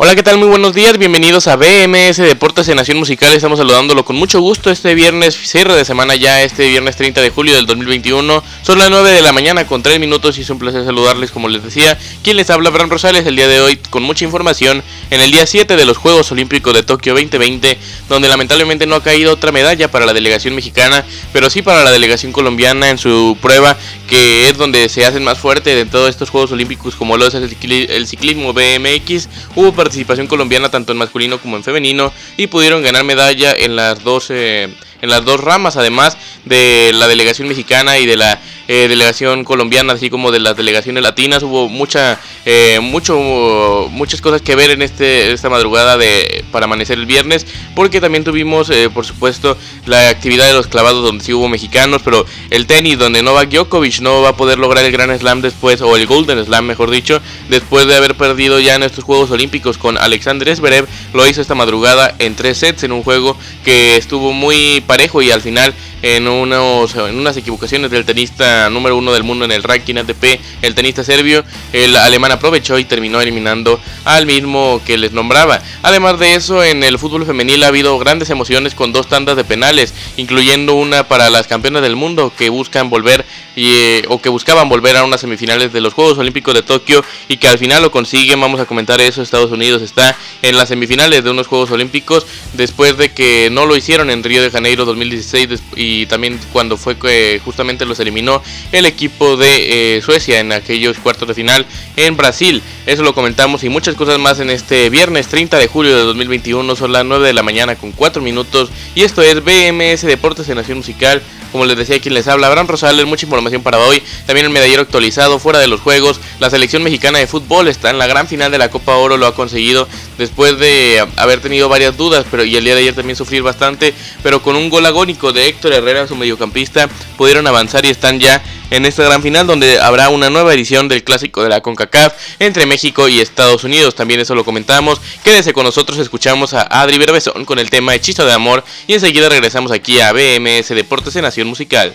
Hola, ¿qué tal? Muy buenos días, bienvenidos a BMS Deportes en Nación Musical. Estamos saludándolo con mucho gusto este viernes, cierre de semana ya, este viernes 30 de julio del 2021. Son las 9 de la mañana con 3 minutos y es un placer saludarles, como les decía. Quien les habla, Bran Rosales, el día de hoy con mucha información en el día 7 de los Juegos Olímpicos de Tokio 2020, donde lamentablemente no ha caído otra medalla para la delegación mexicana, pero sí para la delegación colombiana en su prueba, que es donde se hacen más fuerte de todos estos Juegos Olímpicos, como lo es el ciclismo BMX. Hubo participación colombiana tanto en masculino como en femenino y pudieron ganar medalla en las dos, en las dos ramas, además de la delegación mexicana y de la eh, delegación colombiana, así como de las delegaciones latinas. Hubo mucha, eh, mucho, muchas cosas que ver en este, esta madrugada de, para amanecer el viernes, porque también tuvimos, eh, por supuesto, la actividad de los clavados donde sí hubo mexicanos, pero el tenis donde Novak Djokovic no va a poder lograr el Grand Slam después, o el Golden Slam, mejor dicho, después de haber perdido ya en estos Juegos Olímpicos con Alexander Zverev, lo hizo esta madrugada en tres sets en un juego que estuvo muy parejo y al final en, unos, en unas equivocaciones del tenista número uno del mundo en el ranking ATP, el tenista serbio, el alemán aprovechó y terminó eliminando al mismo que les nombraba. Además de eso, en el fútbol femenil ha habido grandes emociones con dos tandas de penales, incluyendo una para las campeonas del mundo que buscan volver y, eh, o que buscaban volver a unas semifinales de los Juegos Olímpicos de Tokio y que al final lo consiguen. Vamos a comentar eso. Estados Unidos está en las semifinales de unos Juegos Olímpicos después de que no lo hicieron en Río de Janeiro 2016 y también cuando fue que justamente los eliminó el equipo de eh, Suecia en aquellos cuartos de final en Brasil. Eso lo comentamos y muchas cosas más en este viernes 30 de julio de 2021. Son las 9 de la mañana con 4 minutos y esto es BMS Deportes en Nación Musical. Como les decía quien les habla, Abraham Rosales, mucha información para hoy. También el medallero actualizado fuera de los juegos. La selección mexicana de fútbol está en la gran final de la Copa Oro, lo ha conseguido después de haber tenido varias dudas, pero y el día de ayer también sufrir bastante, pero con un gol agónico de Héctor Herrera, su mediocampista, pudieron avanzar y están ya en esta gran final donde habrá una nueva edición del clásico de la CONCACAF entre México y Estados Unidos. También eso lo comentamos. Quédense con nosotros, escuchamos a Adri Berbezón con el tema Hechizo de Amor y enseguida regresamos aquí a BMS Deportes en Nación Musical.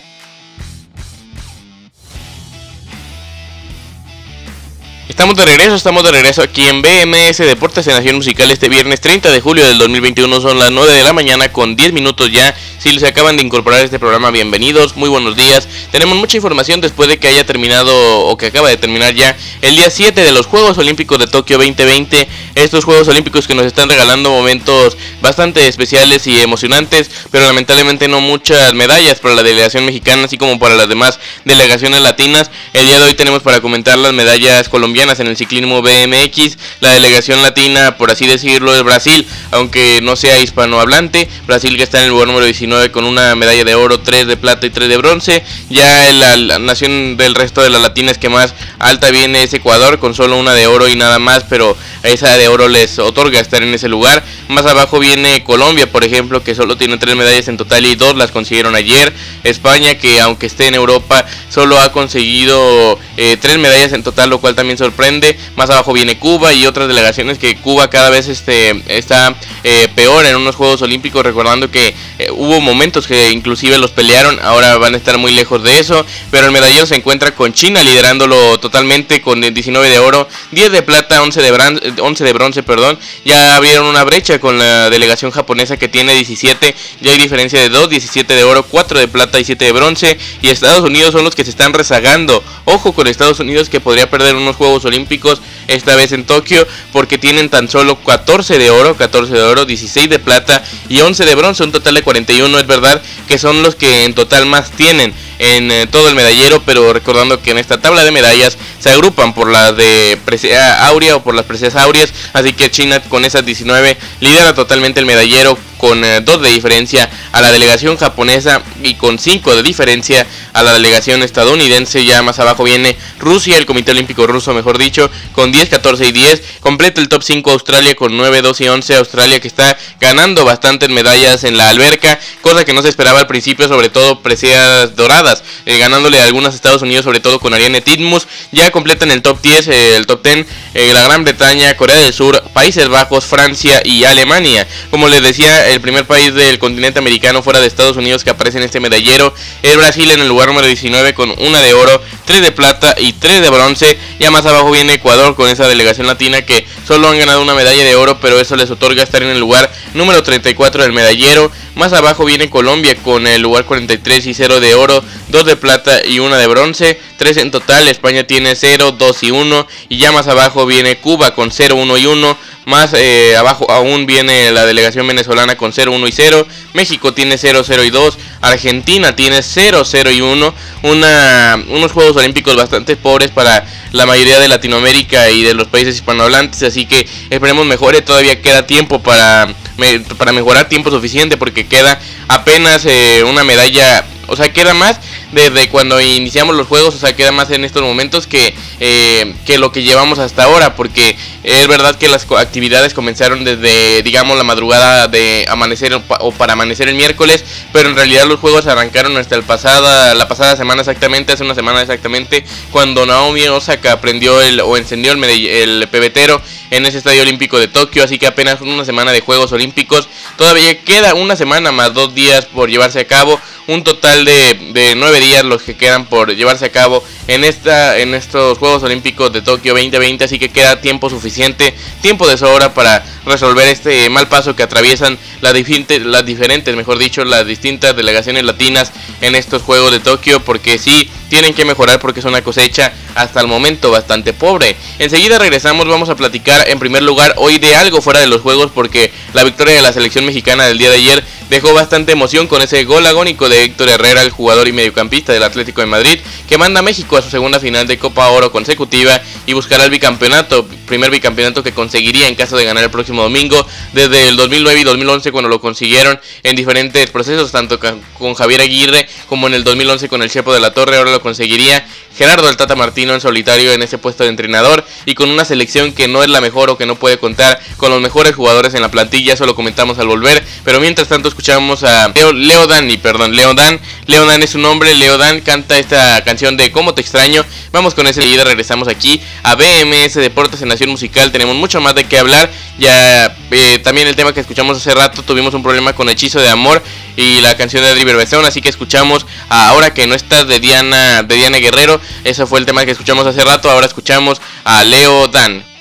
Estamos de regreso, estamos de regreso aquí en BMS Deportes en Nación Musical este viernes 30 de julio del 2021, son las 9 de la mañana con 10 minutos ya. Si se acaban de incorporar a este programa, bienvenidos, muy buenos días. Tenemos mucha información después de que haya terminado o que acaba de terminar ya el día 7 de los Juegos Olímpicos de Tokio 2020. Estos Juegos Olímpicos que nos están regalando momentos bastante especiales y emocionantes, pero lamentablemente no muchas medallas para la delegación mexicana, así como para las demás delegaciones latinas. El día de hoy tenemos para comentar las medallas colombianas en el ciclismo BMX. La delegación latina, por así decirlo, es Brasil, aunque no sea hispanohablante. Brasil que está en el lugar número 19 con una medalla de oro, 3 de plata y 3 de bronce. Ya la nación del resto de las latinas que más alta viene es Ecuador, con solo una de oro y nada más, pero esa de oro les otorga estar en ese lugar. Más abajo viene Colombia, por ejemplo, que solo tiene 3 medallas en total y 2 las consiguieron ayer. España, que aunque esté en Europa, solo ha conseguido eh, 3 medallas en total, lo cual también sorprende. Más abajo viene Cuba y otras delegaciones que Cuba cada vez este, está eh, peor en unos Juegos Olímpicos, recordando que eh, hubo momentos que inclusive los pelearon, ahora van a estar muy lejos de eso, pero el medallero se encuentra con China liderándolo totalmente con 19 de oro, 10 de plata, 11 de, 11 de bronce, perdón, ya abrieron una brecha con la delegación japonesa que tiene 17, ya hay diferencia de 2, 17 de oro, 4 de plata y 7 de bronce. Y Estados Unidos son los que se están rezagando. Ojo con Estados Unidos que podría perder unos Juegos Olímpicos esta vez en Tokio porque tienen tan solo 14 de oro, 14 de oro, 16 de plata y 11 de bronce, un total de 41. Es verdad que son los que en total más tienen en eh, todo el medallero, pero recordando que en esta tabla de medallas se agrupan por la de presea áurea o por las preseas áureas, así que China con esas 19 lidera totalmente el medallero con 2 eh, de diferencia a la delegación japonesa y con 5 de diferencia a la delegación estadounidense. Ya más abajo viene Rusia, el Comité Olímpico Ruso, mejor dicho, con 10, 14 y 10. Completa el top 5 Australia con 9, 2 y 11. Australia que está ganando bastantes medallas en la alberca, cosa que no se esperaba al principio, sobre todo preseas doradas, eh, ganándole a algunas Estados Unidos, sobre todo con Ariane Titmus. Ya completan el top 10, eh, el top 10, la Gran Bretaña, Corea del Sur, Países Bajos, Francia y Alemania. Como les decía, el primer país del continente americano fuera de Estados Unidos que aparece en este medallero es Brasil en el lugar número 19 con una de oro, 3 de plata y 3 de bronce. Ya más abajo viene Ecuador con esa delegación latina que solo han ganado una medalla de oro, pero eso les otorga estar en el lugar número 34 del medallero. Más abajo viene Colombia con el lugar 43 y 0 de oro, 2 de plata y 1 de bronce, 3 en total. España tiene 0, 2 y 1. Y ya más abajo viene Cuba con 0, 1 y 1. Más eh, abajo aún viene la delegación venezolana con 0, 1 y 0. México tiene 0, 0 y 2. Argentina tiene 0, 0 y 1. Una, unos Juegos Olímpicos bastante pobres para la mayoría de Latinoamérica y de los países hispanohablantes. Así que esperemos mejore. Todavía queda tiempo para, para mejorar tiempo suficiente porque queda apenas eh, una medalla. O sea, queda más desde cuando iniciamos los juegos, o sea, queda más en estos momentos que, eh, que lo que llevamos hasta ahora, porque es verdad que las actividades comenzaron desde, digamos, la madrugada de amanecer o para amanecer el miércoles, pero en realidad los juegos arrancaron hasta el pasada, la pasada semana exactamente, hace una semana exactamente, cuando Naomi Osaka prendió el, o encendió el, el pebetero en ese estadio olímpico de Tokio, así que apenas una semana de Juegos Olímpicos, todavía queda una semana más dos días por llevarse a cabo, un total de, de nueve días los que quedan por llevarse a cabo en, esta, en estos Juegos Olímpicos de Tokio 2020, así que queda tiempo suficiente, tiempo de sobra para resolver este mal paso que atraviesan las, las diferentes, mejor dicho, las distintas delegaciones latinas en estos Juegos de Tokio, porque sí, tienen que mejorar porque es una cosecha hasta el momento bastante pobre. Enseguida regresamos, vamos a platicar en primer lugar hoy de algo fuera de los Juegos, porque la victoria de la selección mexicana del día de ayer dejó bastante emoción con ese gol agónico de Héctor Herrera, el jugador y mediocampista del Atlético de Madrid, que manda a México a su segunda final de Copa Oro consecutiva y buscará el bicampeonato, primer bicampeonato que conseguiría en caso de ganar el próximo domingo, desde el 2009 y 2011 cuando lo consiguieron en diferentes procesos, tanto con Javier Aguirre como en el 2011 con el Chepo de la Torre, ahora lo conseguiría Gerardo el Tata Martino en solitario en ese puesto de entrenador y con una selección que no es la mejor o que no puede contar con los mejores jugadores en la plantilla, eso lo comentamos al volver, pero mientras tanto escuchamos a Leo, Leo y perdón, Leo Dan, Leo Dan es su nombre, Leo Dan canta esta canción de Cómo te extraño, vamos con ese leída, regresamos aquí a BMS Deportes en Nación Musical, tenemos mucho más de qué hablar, ya eh, también el tema que escuchamos hace rato, tuvimos un problema con Hechizo de Amor y la canción de Adri Berbezón, así que escuchamos Ahora que no estás de Diana, de Diana Guerrero, ese fue el tema que escuchamos hace rato, ahora escuchamos a Leo Dan.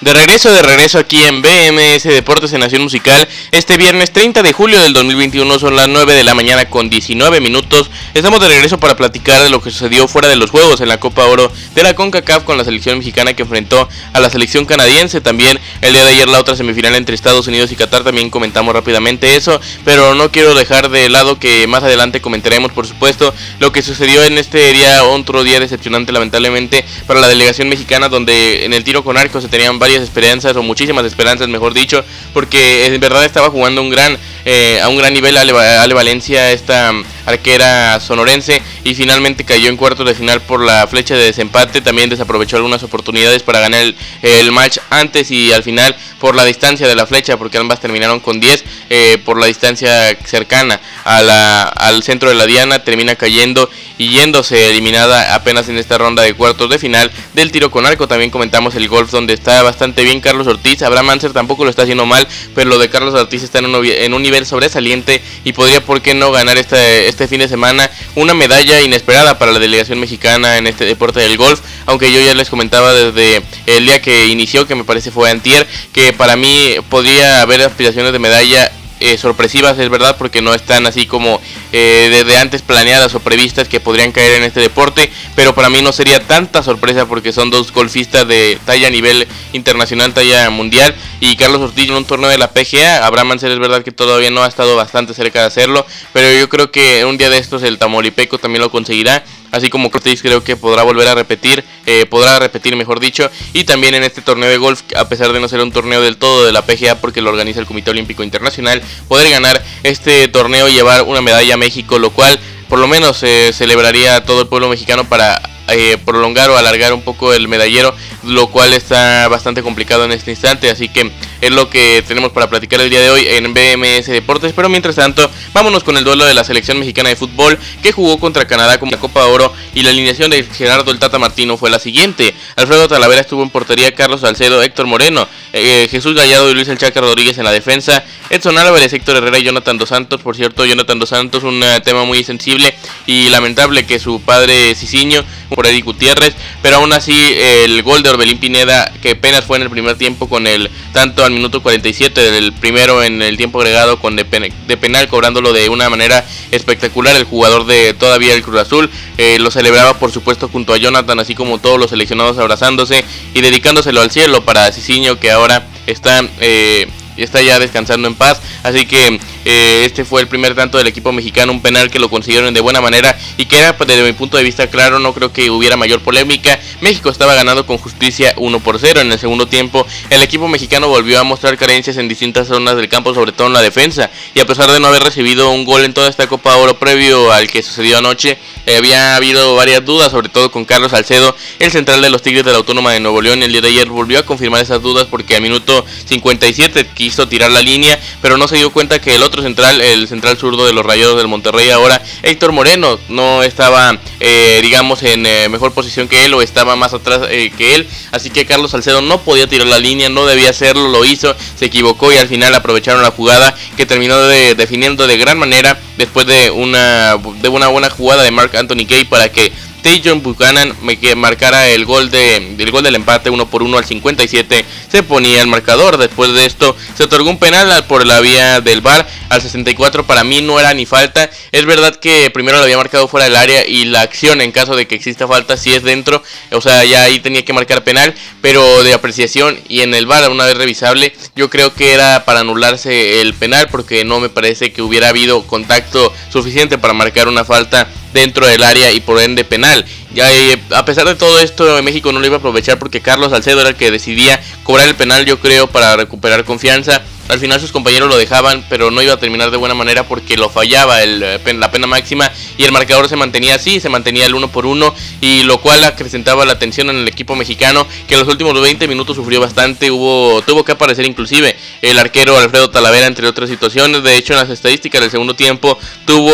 De regreso, de regreso aquí en BMS Deportes en Nación Musical, este viernes 30 de julio del 2021 son las 9 de la mañana con 19 minutos. Estamos de regreso para platicar de lo que sucedió fuera de los Juegos en la Copa Oro de la CONCACAF con la selección mexicana que enfrentó a la selección canadiense. También el día de ayer la otra semifinal entre Estados Unidos y Qatar, también comentamos rápidamente eso, pero no quiero dejar de lado que más adelante comentaremos por supuesto lo que sucedió en este día, otro día decepcionante lamentablemente para la delegación mexicana donde en el tiro con arco se tenían varios esperanzas o muchísimas esperanzas, mejor dicho, porque en verdad estaba jugando un gran, eh, a un gran nivel Ale, Ale Valencia, esta arquera sonorense, y finalmente cayó en cuartos de final por la flecha de desempate. También desaprovechó algunas oportunidades para ganar el, match antes y al final por la distancia de la flecha, porque ambas terminaron con 10 eh, por la distancia cercana a la, al centro de la diana, termina cayendo y yéndose eliminada apenas en esta ronda de cuartos de final del tiro con arco. También comentamos el golf donde está bastante bien Carlos Ortiz. Abraham Manser tampoco lo está haciendo mal, pero lo de Carlos Ortiz está en un, en nivel sobresaliente y podría, ¿por qué no ganar esta este fin de semana una medalla inesperada para la delegación mexicana en este deporte del golf, aunque yo ya les comentaba desde el día que inició, que me parece fue antier, que para mí podría haber aspiraciones de medalla eh, sorpresivas, es verdad, porque no están así como eh, desde antes planeadas o previstas que podrían caer en este deporte, pero para mí no sería tanta sorpresa porque son dos golfistas de talla a nivel internacional, talla mundial, y Carlos Ortiz en un torneo de la PGA, Abraham Mansell es verdad que todavía no ha estado bastante cerca de hacerlo, pero yo creo que un día de estos el Tamaulipeco también lo conseguirá así como Cortés creo que podrá volver a repetir, eh, podrá repetir mejor dicho, y también en este torneo de golf, a pesar de no ser un torneo del todo de la PGA porque lo organiza el Comité Olímpico Internacional, poder ganar este torneo y llevar una medalla a México, lo cual por lo menos eh, celebraría todo el pueblo mexicano para eh, prolongar o alargar un poco el medallero, lo cual está bastante complicado en este instante, así que es lo que tenemos para platicar el día de hoy en BMS Deportes, pero mientras tanto, vámonos con el duelo de la selección mexicana de fútbol que jugó contra Canadá con la Copa de Oro y la alineación de Gerardo el Tata Martino fue la siguiente. Alfredo Talavera estuvo en portería, Carlos Salcedo, Héctor Moreno, eh, Jesús Gallardo y Luis El Chaca Rodríguez en la defensa, Edson Álvarez, Héctor Herrera y Jonathan Dos Santos, por cierto, Jonathan Dos Santos, un eh, tema muy sensible y lamentable que su padre Ciciño por Eddie Gutiérrez, pero aún así el gol de Orbelín Pineda, que apenas fue en el primer tiempo con el tanto al minuto 47 del primero en el tiempo agregado con de, penal cobrándolo de una manera espectacular el jugador de todavía el Cruz Azul, eh, lo celebraba por supuesto junto a Jonathan, así como todos los seleccionados abrazándose y dedicándoselo al cielo para Cicinho que ahora está eh, está ya descansando en paz. Así que eh, este fue el primer tanto del equipo mexicano, un penal que lo consiguieron de buena manera y que era pues, desde mi punto de vista claro, no creo que hubiera mayor polémica. México estaba ganando con justicia 1 por 0 en el segundo tiempo. El equipo mexicano volvió a mostrar carencias en distintas zonas del campo, sobre todo en la defensa. Y a pesar de no haber recibido un gol en toda esta Copa Oro previo al que sucedió anoche, eh, había habido varias dudas, sobre todo con Carlos Salcedo, el central de los Tigres de la Autónoma de Nuevo León. El día de ayer volvió a confirmar esas dudas porque al minuto 57 quiso tirar la línea, pero no se dio cuenta que el otro central, el central zurdo de los Rayados del Monterrey ahora, Héctor Moreno, no estaba, eh, digamos, en eh, mejor posición que él o estaba más atrás que él. Así que Carlos Salcedo no podía tirar la línea, no debía hacerlo, lo hizo, se equivocó y al final aprovecharon la jugada que terminó definiendo de gran manera después de una, de una buena jugada de Mark Anthony Gay para que Tajon Buchanan me marcara el gol de el gol del empate 1 por 1 al 57 se ponía el marcador. Después de esto se otorgó un penal por la vía del bar al 64 para mí no era ni falta. Es verdad que primero lo había marcado fuera del área y la acción en caso de que exista falta si es dentro. O sea ya ahí tenía que marcar penal pero de apreciación y en el bar una vez revisable yo creo que era para anularse el penal porque no me parece que hubiera habido contacto suficiente para marcar una falta dentro del área y por ende penal. Eh, a pesar de todo esto, México no lo iba a aprovechar porque Carlos Salcedo era el que decidía cobrar el penal, yo creo, para recuperar confianza. Al final sus compañeros lo dejaban, pero no iba a terminar de buena manera porque lo fallaba el, eh, la pena máxima y el marcador se mantenía así, se mantenía el uno por uno y lo cual acrecentaba la tensión en el equipo mexicano que en los últimos 20 minutos sufrió bastante, hubo tuvo que aparecer inclusive el arquero Alfredo Talavera entre otras situaciones, de hecho en las estadísticas del segundo tiempo tuvo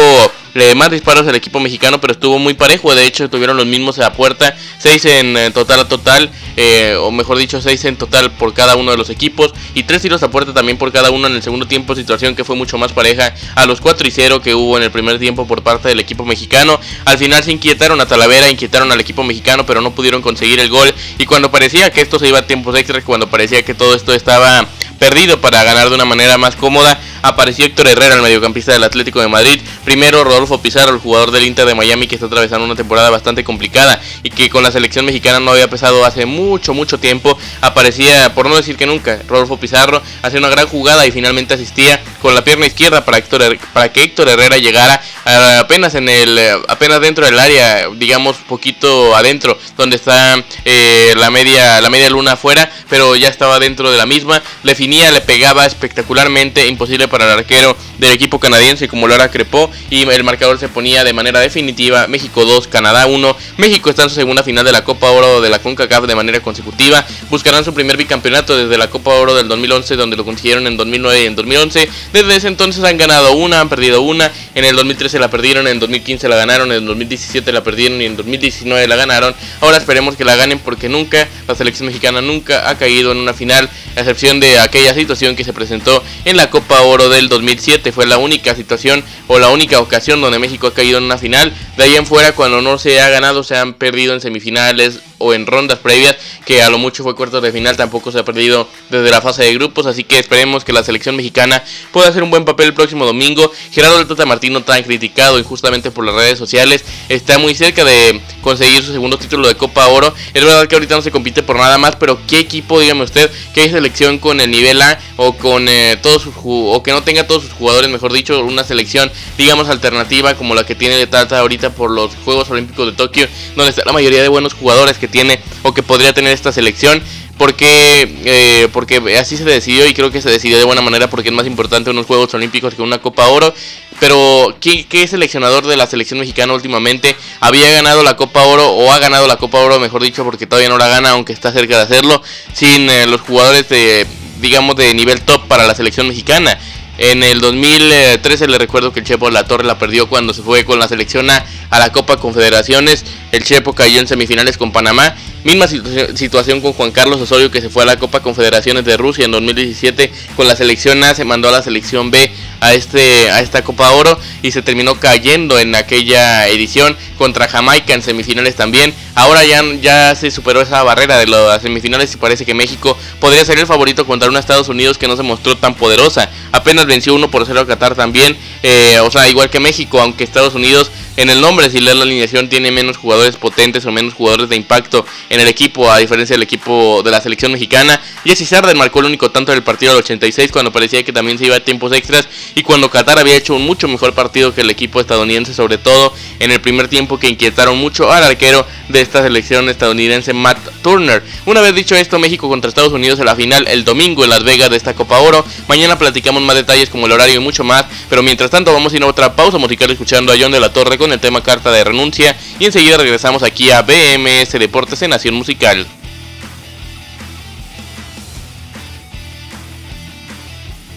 más disparos al equipo mexicano, pero estuvo muy parejo. De hecho, tuvieron los mismos a la puerta. 6 en eh, total a total, eh, o mejor dicho, 6 en total por cada uno de los equipos. Y 3 tiros a puerta también por cada uno en el segundo tiempo. Situación que fue mucho más pareja a los 4 y 0 que hubo en el primer tiempo por parte del equipo mexicano. Al final se inquietaron a Talavera, inquietaron al equipo mexicano, pero no pudieron conseguir el gol. Y cuando parecía que esto se iba a tiempos extras, cuando parecía que todo esto estaba perdido para ganar de una manera más cómoda, apareció Héctor Herrera, el mediocampista del Atlético de Madrid. Primero Rodolfo Pizarro, el jugador del Inter de Miami que está atravesando una temporada bastante complicada y que con la selección mexicana no había pesado hace mucho, mucho tiempo. Aparecía, por no decir que nunca, Rodolfo Pizarro hacía una gran jugada y finalmente asistía con la pierna izquierda para, Héctor, para que Héctor Herrera llegara apenas en el apenas dentro del área, digamos poquito adentro, donde está eh, la media la media luna afuera, pero ya estaba dentro de la misma. Le pegaba espectacularmente, imposible para el arquero del equipo canadiense como Lara Crepó y el marcador se ponía de manera definitiva México 2, Canadá 1. México está en su segunda final de la Copa Oro de la CONCACAF de manera consecutiva. Buscarán su primer bicampeonato desde la Copa Oro del 2011 donde lo consiguieron en 2009 y en 2011. Desde ese entonces han ganado una, han perdido una. En el 2013 la perdieron, en 2015 la ganaron, en 2017 la perdieron y en 2019 la ganaron. Ahora esperemos que la ganen porque nunca la selección mexicana nunca ha caído en una final, a excepción de aquel aquella situación que se presentó en la Copa Oro del 2007. Fue la única situación o la única ocasión donde México ha caído en una final. De ahí en fuera, cuando no se ha ganado, se han perdido en semifinales o en rondas previas, que a lo mucho fue cuartos de final, tampoco se ha perdido desde la fase de grupos, así que esperemos que la selección mexicana pueda hacer un buen papel el próximo domingo. Gerardo del Tata Martino, tan criticado injustamente por las redes sociales, está muy cerca de conseguir su segundo título de Copa Oro. Es verdad que ahorita no se compite por nada más, pero ¿qué equipo, dígame usted, qué selección con el nivel A o con eh, todos sus o que no tenga todos sus jugadores, mejor dicho, una selección, digamos, alternativa como la que tiene de Tata ahorita por los Juegos Olímpicos de Tokio, donde está la mayoría de buenos jugadores que tiene o que podría tener esta selección? porque eh, porque así se decidió y creo que se decidió de buena manera porque es más importante unos Juegos Olímpicos que una Copa Oro. Pero ¿qué, ¿qué, seleccionador de la selección mexicana últimamente había ganado la Copa Oro o ha ganado la Copa Oro, mejor dicho, porque todavía no la gana, aunque está cerca de hacerlo, sin eh, los jugadores de, digamos, de nivel top para la selección mexicana? En el 2013 le recuerdo que el Chepo La Torre la perdió cuando se fue con la selección a, a la Copa Confederaciones. El Chepo cayó en semifinales con Panamá Misma situación con Juan Carlos Osorio que se fue a la Copa Confederaciones de Rusia en 2017 con la selección A, se mandó a la selección B a, este, a esta Copa Oro y se terminó cayendo en aquella edición contra Jamaica en semifinales también. Ahora ya, ya se superó esa barrera de las semifinales y parece que México podría ser el favorito contra una Estados Unidos que no se mostró tan poderosa. Apenas venció 1 por 0 a Qatar también, eh, o sea, igual que México, aunque Estados Unidos en el nombre, si lees la alineación, tiene menos jugadores potentes o menos jugadores de impacto en el equipo, a diferencia del equipo de la selección mexicana. Jesse Sarden marcó el único tanto del partido del 86, cuando parecía que también se iba a tiempos extras, y cuando Qatar había hecho un mucho mejor partido que el equipo estadounidense, sobre todo en el primer tiempo que inquietaron mucho al arquero de esta selección estadounidense, Matt Turner. Una vez dicho esto, México contra Estados Unidos en la final el domingo en Las Vegas de esta Copa Oro. Mañana platicamos más detalles como el horario y mucho más, pero mientras tanto vamos a ir a otra pausa musical escuchando a John de la Torre el tema carta de renuncia y enseguida regresamos aquí a BMS Deportes en Nación Musical.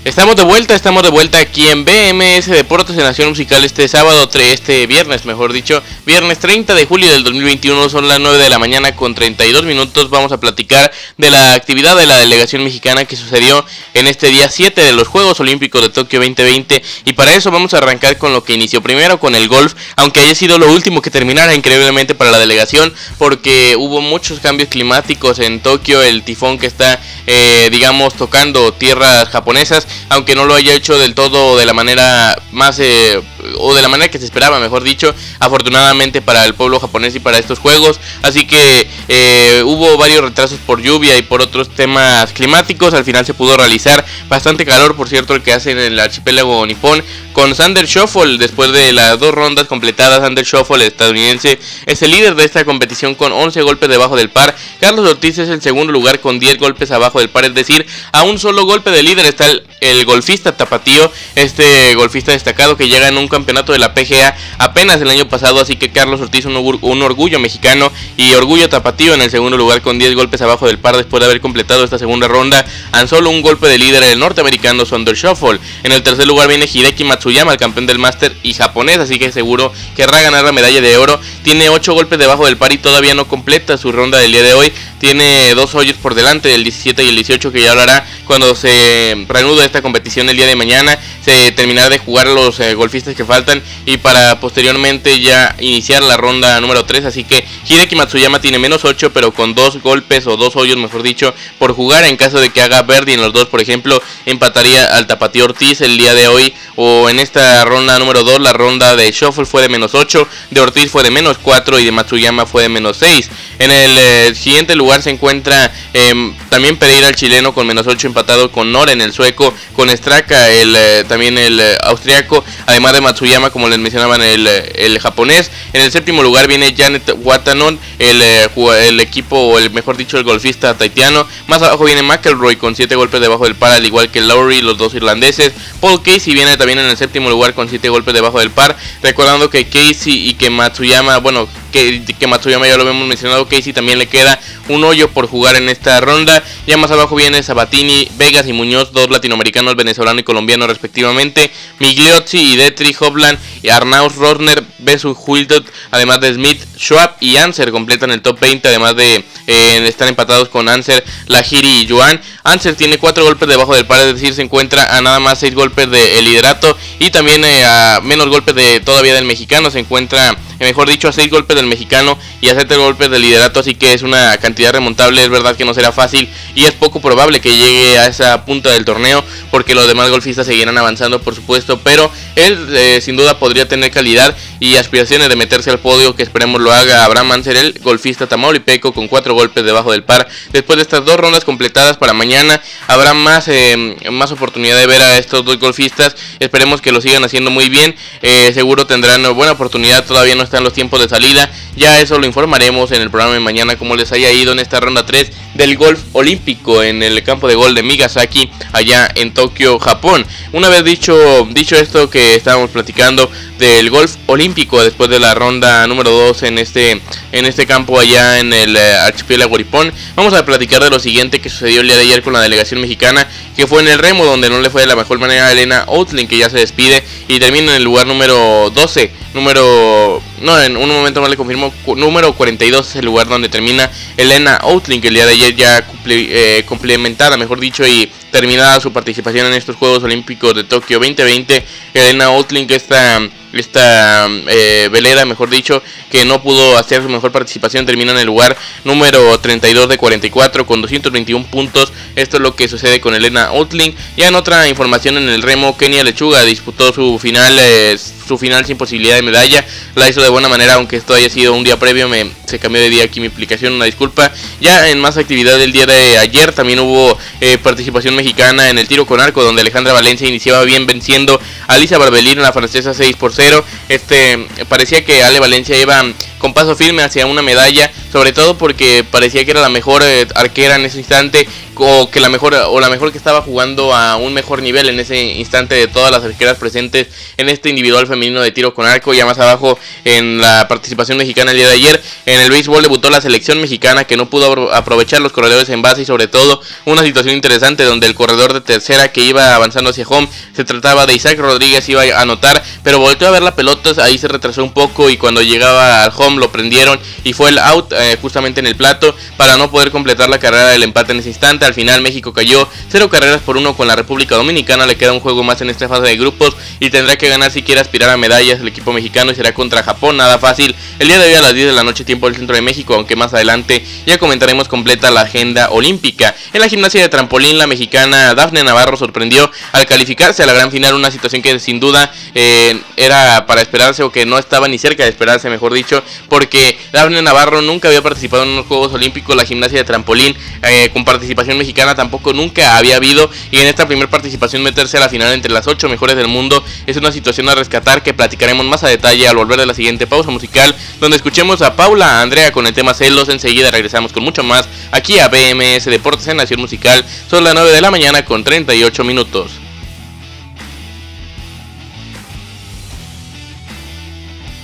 Estamos de vuelta, estamos de vuelta aquí en BMS Deportes en Nación Musical este sábado, este viernes, mejor dicho, viernes 30 de julio del 2021, son las 9 de la mañana con 32 minutos. Vamos a platicar de la actividad de la delegación mexicana que sucedió en este día 7 de los Juegos Olímpicos de Tokio 2020. Y para eso vamos a arrancar con lo que inició primero, con el golf, aunque haya sido lo último que terminara increíblemente para la delegación, porque hubo muchos cambios climáticos en Tokio, el tifón que está, eh, digamos, tocando tierras japonesas aunque no lo haya hecho del todo de la manera más eh, o de la manera que se esperaba, mejor dicho, afortunadamente para el pueblo japonés y para estos juegos. Así que eh, hubo varios retrasos por lluvia y por otros temas climáticos. Al final se pudo realizar bastante calor, por cierto, el que hace en el archipiélago nipón con Sander Shuffle. Después de las dos rondas completadas, Sander Shuffle, estadounidense, es el líder de esta competición con 11 golpes debajo del par. Carlos Ortiz es el segundo lugar con 10 golpes abajo del par, es decir, a un solo golpe de líder está el, el golfista tapatío, este golfista destacado que llega en un campeonato de la PGA apenas el año pasado, así que Carlos Ortiz un, un orgullo mexicano y orgullo tapatío en el segundo lugar con 10 golpes abajo del par después de haber completado esta segunda ronda, han solo un golpe de líder el norteamericano Sander Shuffle. En el tercer lugar viene Hideki Matsuyama, el campeón del máster y japonés, así que seguro querrá ganar la medalla de oro. Tiene 8 golpes debajo del par y todavía no completa su ronda del día de hoy. Tiene dos hoyos por delante, el 17 y el 18, que ya hablará cuando se reanude esta competición el día de mañana. Se terminará de jugar los eh, golfistas que faltan y para posteriormente ya iniciar la ronda número 3. Así que Hideki Matsuyama tiene menos 8, pero con dos golpes o dos hoyos, mejor dicho, por jugar. En caso de que haga verde en los dos, por ejemplo, empataría al Tapatío Ortiz el día de hoy o en esta ronda número 2. La ronda de Shuffle fue de menos 8, de Ortiz fue de menos 4 y de Matsuyama fue de menos 6. En el eh, siguiente lugar se encuentra eh, también Pereira el chileno con menos 8 empatado con Noren el sueco, con Straka el, eh, también el eh, austriaco, además de Matsuyama como les mencionaban el, eh, el japonés. En el séptimo lugar viene Janet Watanon, el, el equipo, o el mejor dicho el golfista taitiano. Más abajo viene McElroy con 7 golpes debajo del par, al igual que Lowry, los dos irlandeses. Paul Casey viene también en el séptimo lugar con 7 golpes debajo del par, recordando que Casey y que Matsuyama, bueno, que, que Matsuyama ya lo hemos mencionado, Casey también le queda un hoyo por jugar en esta ronda. Ya más abajo viene Sabatini, Vegas y Muñoz, dos latinoamericanos, venezolano y colombiano respectivamente. Migliozzi y Detri, Hobland y Arnaus Rosner, Besu Huildot, además de Smith, Schwab y Anser completan el top 20, además de eh, estar empatados con Anser, Lahiri y Joan. Anser tiene cuatro golpes debajo del par, es decir, se encuentra a nada más seis golpes de liderato y también eh, a menos golpes de todavía del mexicano, se encuentra mejor dicho, a 6 golpes del mexicano y a 7 golpes del liderato, así que es una cantidad remontable, es verdad que no será fácil y es poco probable que llegue a esa punta del torneo, porque los demás golfistas seguirán avanzando, por supuesto, pero él eh, sin duda podría tener calidad y aspiraciones de meterse al podio, que esperemos lo haga Abraham Manser, el golfista tamaulipeco, con 4 golpes debajo del par. Después de estas dos rondas completadas para mañana, habrá más, eh, más oportunidad de ver a estos dos golfistas, esperemos que lo sigan haciendo muy bien, eh, seguro tendrán buena oportunidad, todavía no están los tiempos de salida. Ya eso lo informaremos en el programa de mañana cómo les haya ido en esta ronda 3 del golf olímpico en el campo de gol de Migasaki allá en Tokio, Japón. Una vez dicho, dicho esto que estábamos platicando del golf olímpico después de la ronda número 2 en este, en este campo allá en el eh, archipiélago Ripón, vamos a platicar de lo siguiente que sucedió el día de ayer con la delegación mexicana, que fue en el remo donde no le fue de la mejor manera a Elena Outling que ya se despide y termina en el lugar número 12, número no, en un momento más le confirmo, número 42 es el lugar donde termina Elena Outling, que el día de ayer ya eh, complementada, mejor dicho, y terminada su participación en estos Juegos Olímpicos de Tokio 2020. Elena Outling, esta, esta eh, velera, mejor dicho, que no pudo hacer su mejor participación, termina en el lugar número 32 de 44 con 221 puntos. Esto es lo que sucede con Elena Outling. Ya en otra información en el remo, Kenia Lechuga disputó su final, eh, su final sin posibilidad de medalla. La hizo de buena manera, aunque esto haya sido un día previo, me, se cambió de día aquí mi explicación, una disculpa. Ya en más actividad del día de ayer también hubo eh, participación mexicana en el tiro con arco, donde Alejandra Valencia iniciaba bien venciendo a Alicia Barbelín, la francesa 6 por 0. Este, parecía que Ale Valencia iba con paso firme hacia una medalla, sobre todo porque parecía que era la mejor eh, arquera en ese instante o que la mejor o la mejor que estaba jugando a un mejor nivel en ese instante de todas las arqueras presentes en este individual femenino de tiro con arco. Ya más abajo en la participación mexicana el día de ayer en el béisbol debutó la selección mexicana que no pudo aprovechar los corredores en base y sobre todo una situación interesante donde el corredor de tercera que iba avanzando hacia home se trataba de Isaac Rodríguez iba a anotar pero volteó a ver la pelota ahí se retrasó un poco y cuando llegaba al home lo prendieron y fue el out eh, justamente en el plato para no poder completar la carrera del empate en ese instante al final México cayó 0 carreras por 1 con la República Dominicana. Le queda un juego más en esta fase de grupos y tendrá que ganar si quiere aspirar a medallas el equipo mexicano y será contra Japón. Nada fácil. El día de hoy a las 10 de la noche tiempo del centro de México, aunque más adelante ya comentaremos completa la agenda olímpica. En la gimnasia de trampolín la mexicana Dafne Navarro sorprendió al calificarse a la gran final, una situación que sin duda eh, era para esperarse o que no estaba ni cerca de esperarse, mejor dicho, porque Dafne Navarro nunca había participado en unos Juegos Olímpicos, la gimnasia de trampolín eh, con participación mexicana tampoco nunca había habido y en esta primera participación meterse a la final entre las 8 mejores del mundo es una situación a rescatar que platicaremos más a detalle al volver de la siguiente pausa musical donde escuchemos a Paula Andrea con el tema celos. Enseguida regresamos con mucho más aquí a BMS Deportes en Nación Musical. Son las 9 de la mañana con 38 minutos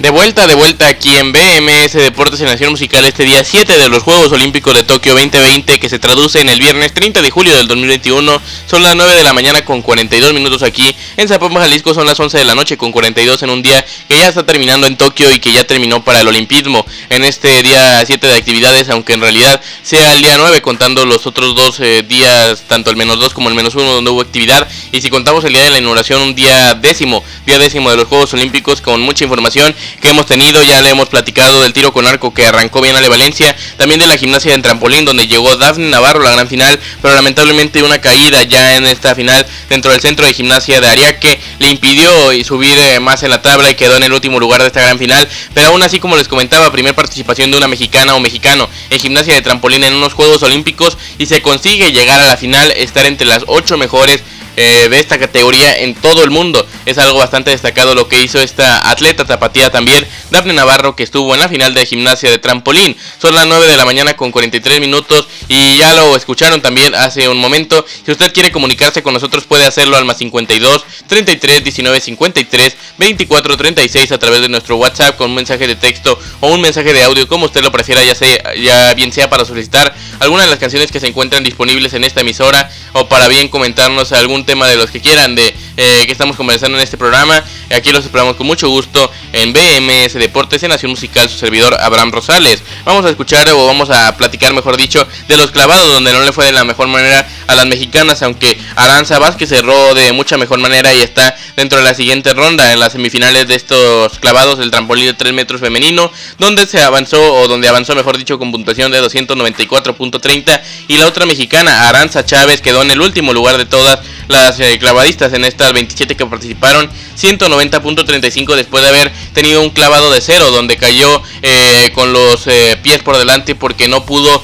De vuelta, de vuelta aquí en BMS Deportes en Nación Musical este día 7 de los Juegos Olímpicos de Tokio 2020 que se traduce en el viernes 30 de julio del 2021. Son las 9 de la mañana con 42 minutos aquí en Zapopan, Jalisco. Son las 11 de la noche con 42 en un día que ya está terminando en Tokio y que ya terminó para el Olimpismo en este día 7 de actividades, aunque en realidad sea el día 9 contando los otros dos eh, días, tanto el menos 2 como el menos 1 donde hubo actividad. Y si contamos el día de la inauguración, un día décimo, día décimo de los Juegos Olímpicos con mucha información que hemos tenido. Ya le hemos platicado del tiro con arco que arrancó bien Ale Valencia. También de la gimnasia en trampolín donde llegó Daphne Navarro la gran final. Pero lamentablemente una caída ya en esta final dentro del centro de gimnasia de Ariake le impidió subir eh, más en la tabla y quedó en el último lugar de esta gran final. Pero aún así, como les comentaba, primer participación de una mexicana o mexicano en gimnasia de trampolín en unos Juegos Olímpicos y se consigue llegar a la final, estar entre las ocho mejores eh, de esta categoría en todo el mundo. Es algo bastante destacado lo que hizo esta atleta tapatía también, Daphne Navarro, que estuvo en la final de gimnasia de trampolín. Son las 9 de la mañana con 43 minutos y ya lo escucharon también hace un momento. Si usted quiere comunicarse con nosotros puede hacerlo al más 52 33 19 53 24 36 a través de nuestro WhatsApp con un mensaje de texto o un mensaje de audio como usted lo prefiera, ya sea ya bien sea para solicitar alguna de las canciones que se encuentran disponibles en esta emisora o para bien comentarnos algún tema de los que quieran de eh, que estamos conversando en este programa. Aquí los esperamos con mucho gusto en BMS Deportes en Nación Musical, su servidor Abraham Rosales. Vamos a escuchar o vamos a platicar, mejor dicho, de los clavados, donde no le fue de la mejor manera a las mexicanas, aunque Aranza Vázquez cerró de mucha mejor manera y está dentro de la siguiente ronda en las semifinales de estos clavados del trampolín de 3 metros femenino, donde se avanzó, o donde avanzó, mejor dicho, con puntuación de 294.30 y la otra mexicana, Aranza Chávez, quedó en el último lugar de todas las eh, clavadistas en estas 27 que participaron, 190.35 después de haber tenido un clavado de cero, donde cayó eh, con los eh, pies por delante porque no pudo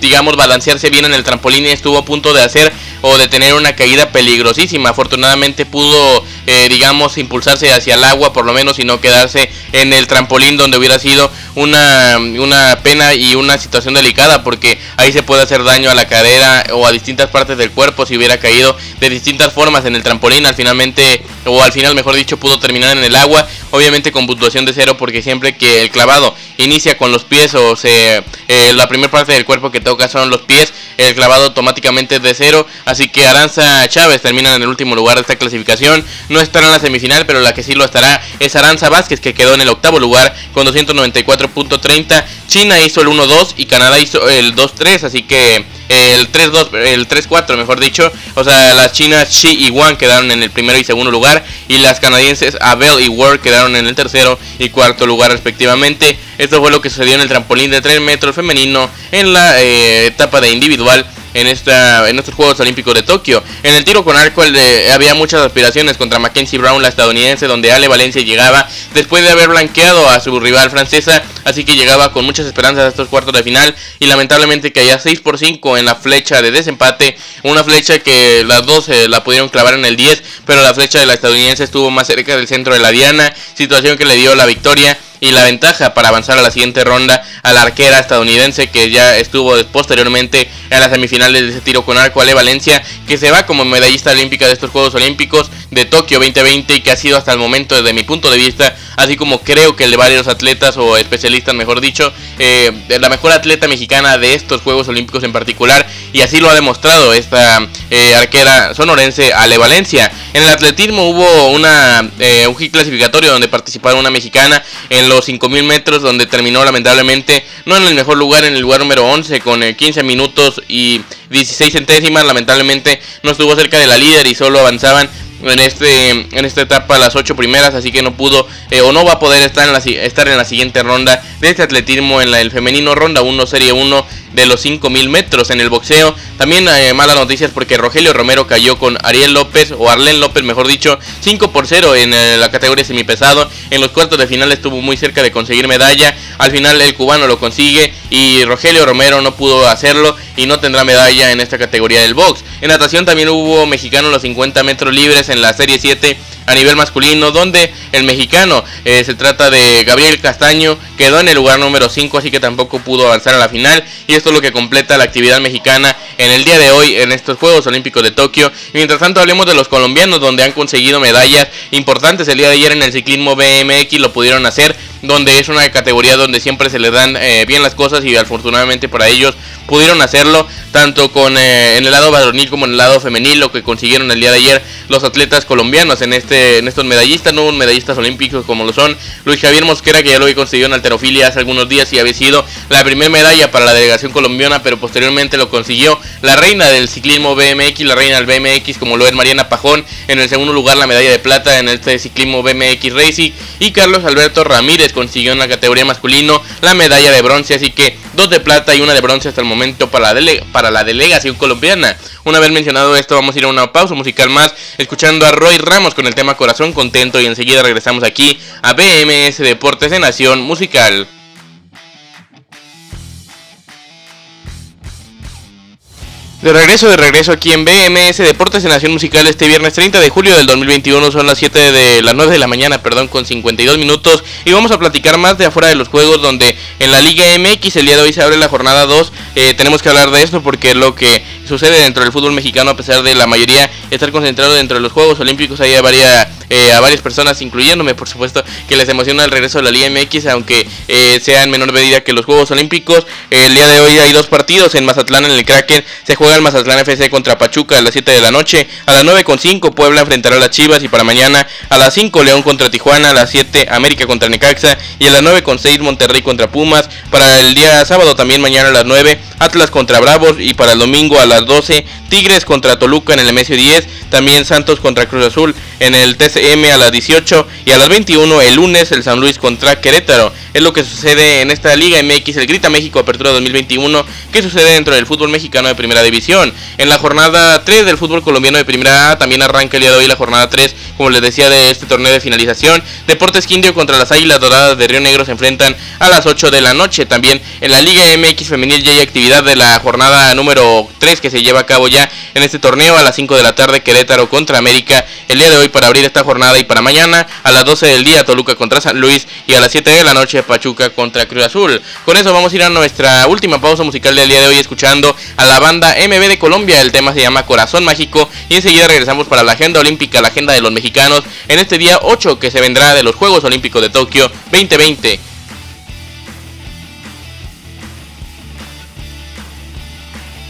digamos, balancearse bien en el trampolín y estuvo a punto de hacer o de tener una caída peligrosísima. Afortunadamente pudo, eh, digamos, impulsarse hacia el agua por lo menos y no quedarse en el trampolín donde hubiera sido una, una pena y una situación delicada porque ahí se puede hacer daño a la cadera o a distintas partes del cuerpo si hubiera caído de distintas formas en el trampolín. Al finalmente, o al final mejor dicho, pudo terminar en el agua, obviamente con puntuación de cero porque siempre que el clavado inicia con los pies o se, eh, la primera parte del cuerpo que toca son los pies, el clavado automáticamente es de cero. Así que Aranza Chávez termina en el último lugar de esta clasificación. No estará en la semifinal, pero la que sí lo estará es Aranza Vázquez, que quedó en el octavo lugar con 294.30. China hizo el 1-2 y Canadá hizo el 2-3, así que el 3-2, el 3-4 mejor dicho. O sea, las chinas Shi y Wang quedaron en el primero y segundo lugar. Y las canadienses Abel y Ward quedaron en el tercero y cuarto lugar respectivamente. Esto fue lo que sucedió en el trampolín de 3 metros femenino en la eh, etapa de individual en, esta, en estos Juegos Olímpicos de Tokio. En el tiro con arco había muchas aspiraciones contra Mackenzie Brown, la estadounidense, donde Ale Valencia llegaba después de haber blanqueado a su rival francesa, así que llegaba con muchas esperanzas a estos cuartos de final y lamentablemente caía 6 por 5 en la flecha de desempate, una flecha que las dos eh, la pudieron clavar en el 10, pero la flecha de la estadounidense estuvo más cerca del centro de la diana, situación que le dio la victoria y la ventaja para avanzar a la siguiente ronda a la arquera estadounidense que ya estuvo posteriormente en las semifinales de ese tiro con arco, Ale Valencia, que se va como medallista olímpica de estos Juegos Olímpicos de Tokio 2020 y que ha sido hasta el momento desde mi punto de vista, así como creo que el de varios atletas o especialistas mejor dicho, eh, la mejor atleta mexicana de estos Juegos Olímpicos en particular y así lo ha demostrado esta eh, arquera sonorense Ale Valencia. En el atletismo hubo una, eh, un hit clasificatorio donde participaron una mexicana en los 5000 metros donde terminó lamentablemente no en el mejor lugar, en el lugar número 11 con 15 minutos y 16 centésimas, lamentablemente no estuvo cerca de la líder y solo avanzaban en este en esta etapa las ocho primeras así que no pudo eh, o no va a poder estar en la estar en la siguiente ronda de este atletismo en la, femenino ronda 1 serie 1 de los 5000 metros en el boxeo. También eh, malas noticias porque Rogelio Romero cayó con Ariel López o Arlen López mejor dicho 5 por 0 en eh, la categoría semipesado. En los cuartos de final estuvo muy cerca de conseguir medalla. Al final el cubano lo consigue y Rogelio Romero no pudo hacerlo y no tendrá medalla en esta categoría del box. En natación también hubo mexicano los 50 metros libres en la serie 7 a nivel masculino, donde el mexicano eh, se trata de Gabriel Castaño, quedó en el lugar número 5, así que tampoco pudo avanzar a la final. Y esto es lo que completa la actividad mexicana en el día de hoy en estos Juegos Olímpicos de Tokio. Mientras tanto hablemos de los colombianos, donde han conseguido medallas importantes el día de ayer en el ciclismo BMX, lo pudieron hacer donde es una categoría donde siempre se les dan eh, bien las cosas y afortunadamente para ellos pudieron hacerlo tanto con eh, en el lado varonil como en el lado femenil lo que consiguieron el día de ayer los atletas colombianos en este en estos medallistas no medallistas olímpicos como lo son Luis Javier Mosquera que ya lo había conseguido en alterofilia hace algunos días y había sido la primera medalla para la delegación colombiana pero posteriormente lo consiguió la reina del ciclismo BMX la reina del BMX como lo es Mariana Pajón en el segundo lugar la medalla de plata en este ciclismo BMX Racing y Carlos Alberto Ramírez consiguió en la categoría masculino la medalla de bronce, así que dos de plata y una de bronce hasta el momento para la, para la delegación colombiana. Una vez mencionado esto, vamos a ir a una pausa musical más, escuchando a Roy Ramos con el tema Corazón Contento y enseguida regresamos aquí a BMS Deportes de Nación Musical. De regreso, de regreso aquí en BMS Deportes en Nación Musical este viernes 30 de julio del 2021, son las 7 de las 9 de la mañana, perdón, con 52 minutos. Y vamos a platicar más de afuera de los juegos donde en la Liga MX el día de hoy se abre la jornada 2, eh, tenemos que hablar de esto porque lo que sucede dentro del fútbol mexicano a pesar de la mayoría estar concentrado dentro de los Juegos Olímpicos, hay varias, eh, a varias personas, incluyéndome por supuesto, que les emociona el regreso de la Liga MX, aunque eh, sea en menor medida que los Juegos Olímpicos, el día de hoy hay dos partidos en Mazatlán en el Kraken, se juega el Mazatlán FC contra Pachuca a las 7 de la noche. A las 9.5 Puebla enfrentará a las Chivas. Y para mañana a las 5 León contra Tijuana, a las 7 América contra Necaxa. Y a las 9.6 Monterrey contra Pumas. Para el día sábado también mañana a las 9 Atlas contra Bravos. Y para el domingo a las 12 Tigres contra Toluca en el MSU 10, también Santos contra Cruz Azul en el TCM a las 18 y a las 21 el lunes el San Luis contra Querétaro. Es lo que sucede en esta Liga MX, el Grita México Apertura 2021, que sucede dentro del fútbol mexicano de Primera División. En la jornada 3 del fútbol colombiano de Primera A también arranca el día de hoy la jornada 3, como les decía, de este torneo de finalización. Deportes Quindio contra las Águilas Doradas de Río Negro se enfrentan a las 8 de la noche. También en la Liga MX Femenil ya hay actividad de la jornada número 3 que se lleva a cabo ya en este torneo a las 5 de la tarde Querétaro contra América el día de hoy para abrir esta jornada y para mañana a las 12 del día Toluca contra San Luis y a las 7 de la noche Pachuca contra Cruz Azul. Con eso vamos a ir a nuestra última pausa musical del día de hoy escuchando a la banda MB de Colombia. El tema se llama Corazón Mágico y enseguida regresamos para la agenda olímpica, la agenda de los mexicanos en este día 8 que se vendrá de los Juegos Olímpicos de Tokio 2020.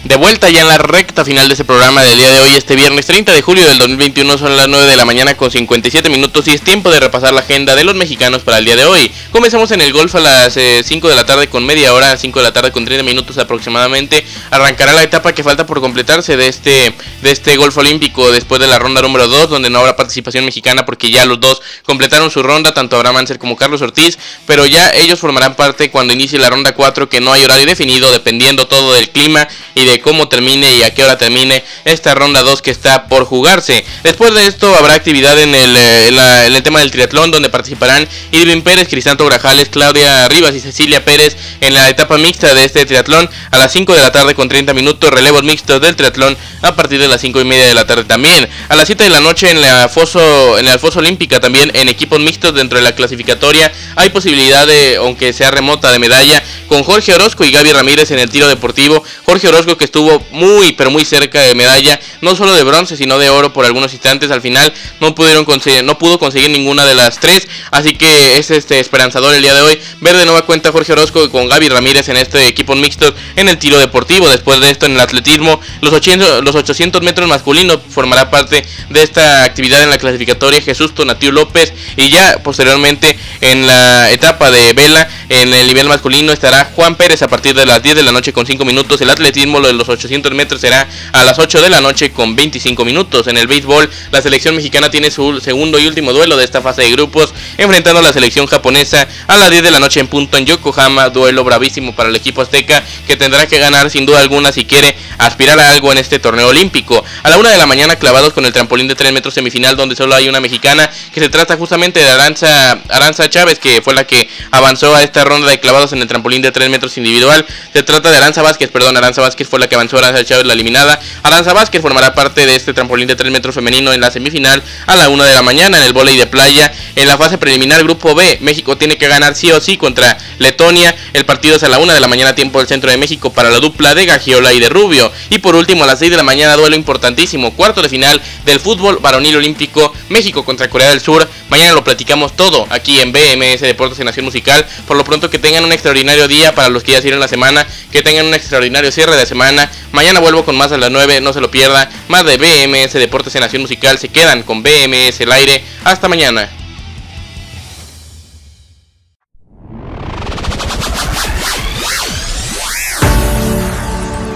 De vuelta ya en la recta final de este programa del día de hoy, este viernes 30 de julio del 2021, son las 9 de la mañana con 57 minutos y es tiempo de repasar la agenda de los mexicanos para el día de hoy. Comenzamos en el golf a las 5 eh, de la tarde con media hora, 5 de la tarde con 30 minutos aproximadamente. Arrancará la etapa que falta por completarse de este, de este golf olímpico después de la ronda número 2, donde no habrá participación mexicana porque ya los dos completaron su ronda, tanto Abraham Anser como Carlos Ortiz, pero ya ellos formarán parte cuando inicie la ronda 4, que no hay horario definido, dependiendo todo del clima y de cómo termine y a qué hora termine esta ronda 2 que está por jugarse. Después de esto habrá actividad en el, eh, el tema del triatlón donde participarán Irving Pérez, Crisanto Grajales, Claudia Rivas y Cecilia Pérez en la etapa mixta de este triatlón a las 5 de la tarde con 30 minutos, relevos mixtos del triatlón a partir de las 5 y media de la tarde también. A las 7 de la noche en la foso, en la foso olímpica también en equipos mixtos dentro de la clasificatoria hay posibilidad de, aunque sea remota, de medalla con Jorge Orozco y Gaby Ramírez en el tiro deportivo. Jorge Orozco que estuvo muy, pero muy cerca de medalla, no solo de bronce, sino de oro por algunos instantes. Al final no pudieron conseguir, no pudo conseguir ninguna de las tres, así que es este esperanzador el día de hoy ver de nueva cuenta Jorge Orozco con Gaby Ramírez en este equipo mixto en el tiro deportivo. Después de esto en el atletismo, los 800, los 800 metros masculinos formará parte de esta actividad en la clasificatoria Jesús Tonatiu López y ya posteriormente en la etapa de vela en el nivel masculino estará Juan Pérez a partir de las 10 de la noche con 5 minutos. El atletismo, lo los 800 metros, será a las 8 de la noche con 25 minutos. En el béisbol, la selección mexicana tiene su segundo y último duelo de esta fase de grupos, enfrentando a la selección japonesa a las 10 de la noche en punto en Yokohama. Duelo bravísimo para el equipo azteca que tendrá que ganar sin duda alguna si quiere aspirar a algo en este torneo olímpico. A la 1 de la mañana, clavados con el trampolín de 3 metros semifinal, donde solo hay una mexicana, que se trata justamente de Aranza, Aranza Chávez, que fue la que avanzó a este ronda de clavados en el trampolín de 3 metros individual. Se trata de Aranza Vázquez, perdón, Aranza Vázquez fue la que avanzó, Aranza Chávez la eliminada. Aranza Vázquez formará parte de este trampolín de 3 metros femenino en la semifinal a la 1 de la mañana en el volei de playa. En la fase preliminar, grupo B, México tiene que ganar sí o sí contra Letonia. El partido es a la 1 de la mañana, tiempo del centro de México para la dupla de Gagiola y de Rubio. Y por último, a las 6 de la mañana, duelo importantísimo, cuarto de final del fútbol varonil olímpico, México contra Corea del Sur. Mañana lo platicamos todo aquí en BMS Deportes en Nación Musical. Por lo pronto que tengan un extraordinario día para los que ya hicieron la semana, que tengan un extraordinario cierre de semana. Mañana vuelvo con más a las 9, no se lo pierda. Más de BMS Deportes en Nación Musical, se quedan con BMS el aire. Hasta mañana.